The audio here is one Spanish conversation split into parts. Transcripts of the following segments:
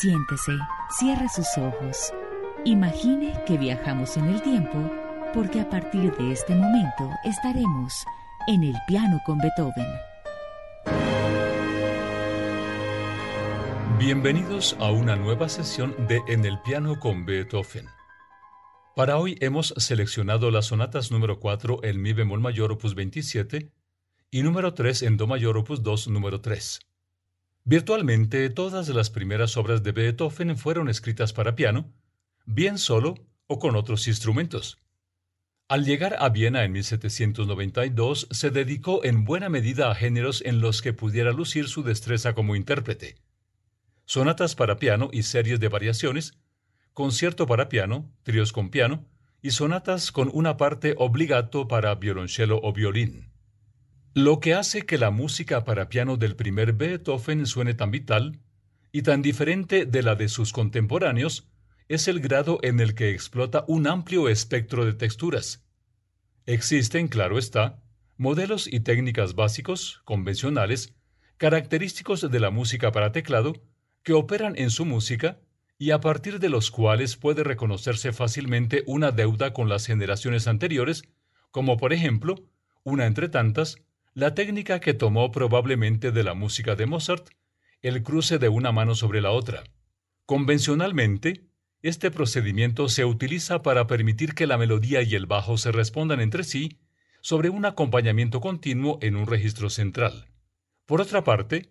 Siéntese, cierre sus ojos. Imagine que viajamos en el tiempo porque a partir de este momento estaremos en el piano con Beethoven. Bienvenidos a una nueva sesión de En el piano con Beethoven. Para hoy hemos seleccionado las sonatas número 4 en Mi bemol mayor opus 27 y número 3 en Do mayor opus 2 número 3. Virtualmente todas las primeras obras de Beethoven fueron escritas para piano, bien solo o con otros instrumentos. Al llegar a Viena en 1792, se dedicó en buena medida a géneros en los que pudiera lucir su destreza como intérprete. Sonatas para piano y series de variaciones, concierto para piano, tríos con piano, y sonatas con una parte obligato para violonchelo o violín. Lo que hace que la música para piano del primer Beethoven suene tan vital y tan diferente de la de sus contemporáneos es el grado en el que explota un amplio espectro de texturas. Existen, claro está, modelos y técnicas básicos, convencionales, característicos de la música para teclado, que operan en su música y a partir de los cuales puede reconocerse fácilmente una deuda con las generaciones anteriores, como por ejemplo, una entre tantas, la técnica que tomó probablemente de la música de Mozart, el cruce de una mano sobre la otra. Convencionalmente, este procedimiento se utiliza para permitir que la melodía y el bajo se respondan entre sí sobre un acompañamiento continuo en un registro central. Por otra parte,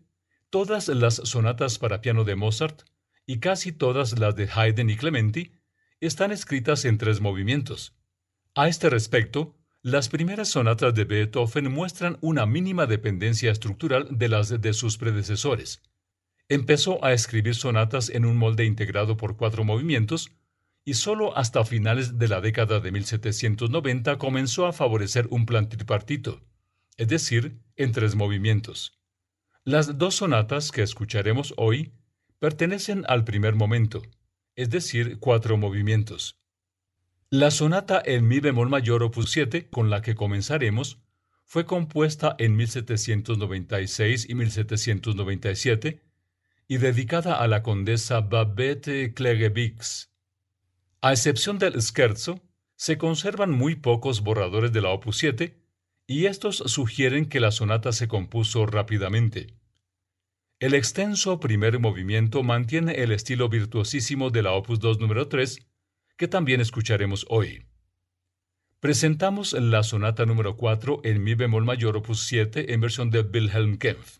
todas las sonatas para piano de Mozart y casi todas las de Haydn y Clementi están escritas en tres movimientos. A este respecto, las primeras sonatas de Beethoven muestran una mínima dependencia estructural de las de sus predecesores. Empezó a escribir sonatas en un molde integrado por cuatro movimientos, y solo hasta finales de la década de 1790 comenzó a favorecer un plan tripartito, es decir, en tres movimientos. Las dos sonatas que escucharemos hoy pertenecen al primer momento, es decir, cuatro movimientos. La sonata en mi bemol mayor opus 7, con la que comenzaremos, fue compuesta en 1796 y 1797 y dedicada a la condesa Babette Klegewix. A excepción del scherzo, se conservan muy pocos borradores de la opus 7 y estos sugieren que la sonata se compuso rápidamente. El extenso primer movimiento mantiene el estilo virtuosísimo de la opus 2 número 3 que también escucharemos hoy. Presentamos la sonata número 4 en mi bemol mayor opus 7 en versión de Wilhelm Kempf.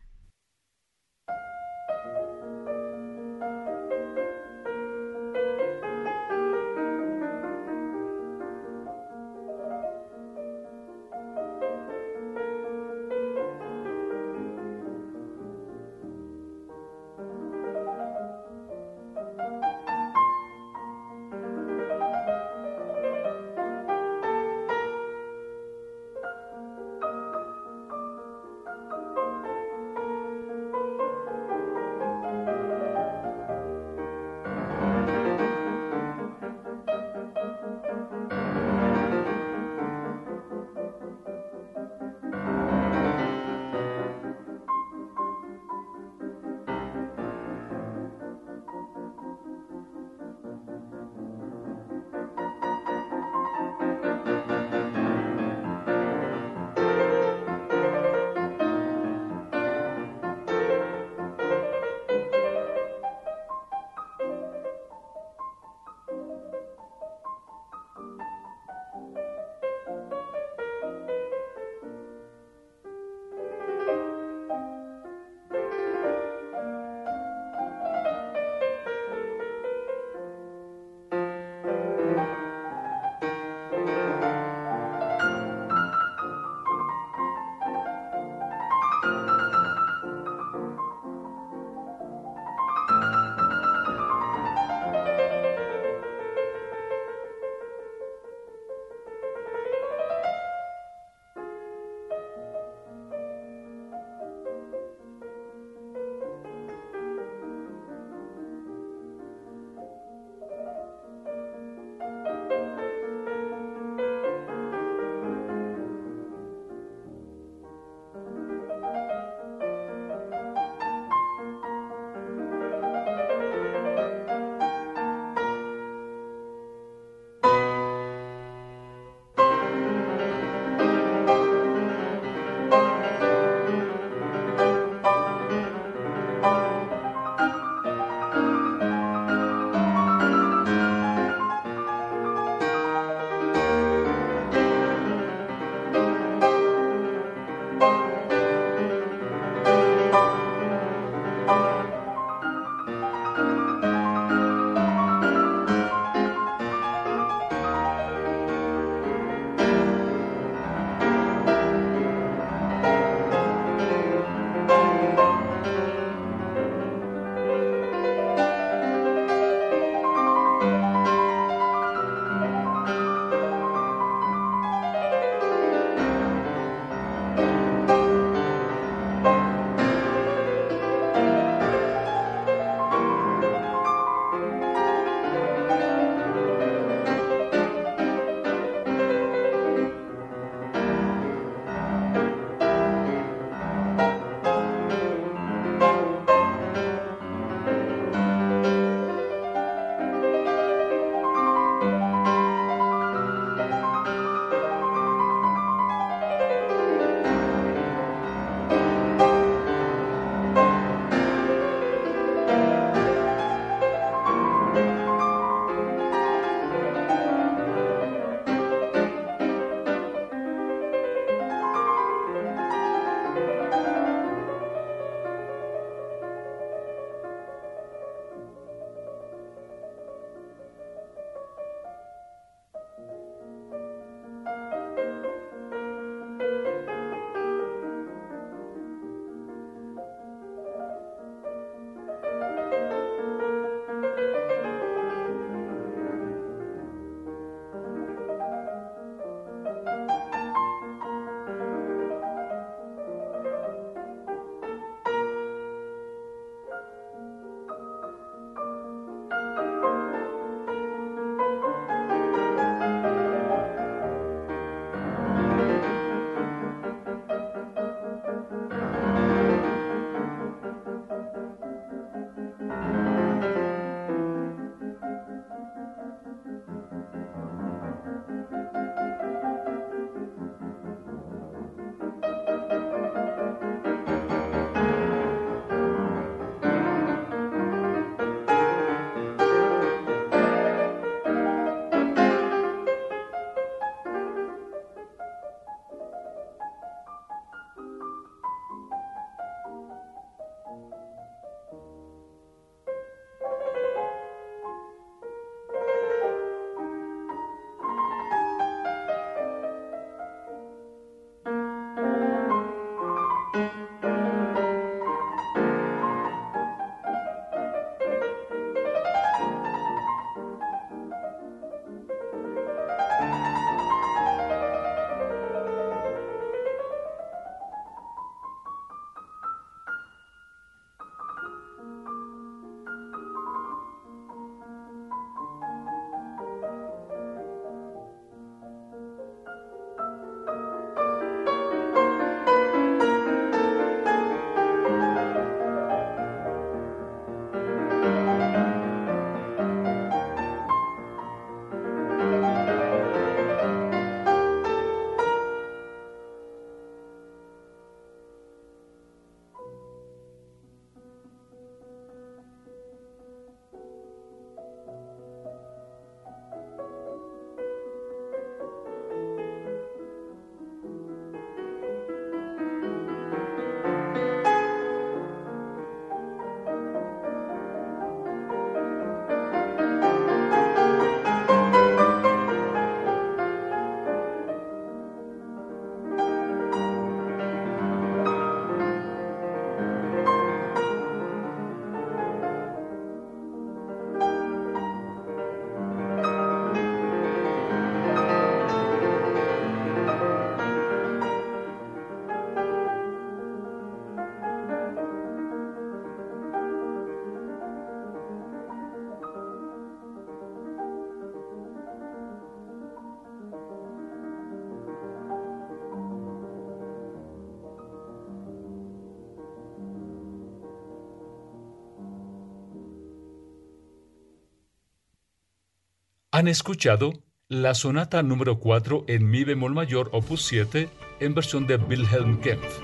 Han escuchado la sonata número 4 en mi bemol mayor opus 7 en versión de Wilhelm Kempf.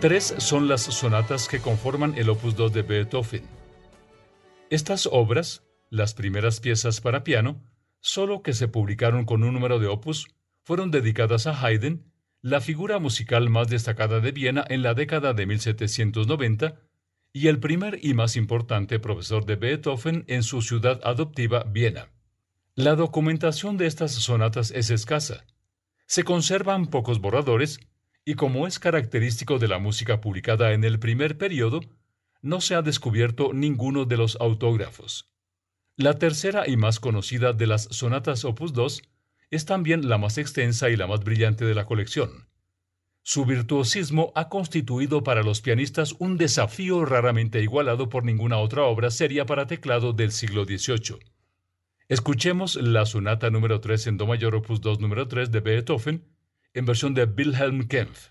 Tres son las sonatas que conforman el opus 2 de Beethoven. Estas obras, las primeras piezas para piano, solo que se publicaron con un número de opus, fueron dedicadas a Haydn la figura musical más destacada de Viena en la década de 1790 y el primer y más importante profesor de Beethoven en su ciudad adoptiva, Viena. La documentación de estas sonatas es escasa. Se conservan pocos borradores y como es característico de la música publicada en el primer periodo, no se ha descubierto ninguno de los autógrafos. La tercera y más conocida de las sonatas opus 2 es también la más extensa y la más brillante de la colección. Su virtuosismo ha constituido para los pianistas un desafío raramente igualado por ninguna otra obra seria para teclado del siglo XVIII. Escuchemos la sonata número 3 en Do mayor opus 2 número 3 de Beethoven en versión de Wilhelm Kempf.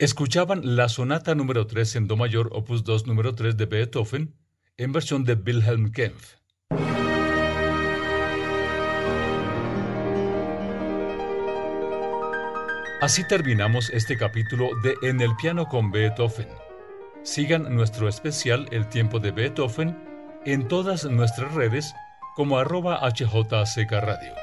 Escuchaban la sonata número 3 en Do mayor, opus 2 número 3 de Beethoven, en versión de Wilhelm Kempf. Así terminamos este capítulo de En el piano con Beethoven. Sigan nuestro especial El tiempo de Beethoven en todas nuestras redes como arroba HJCK Radio.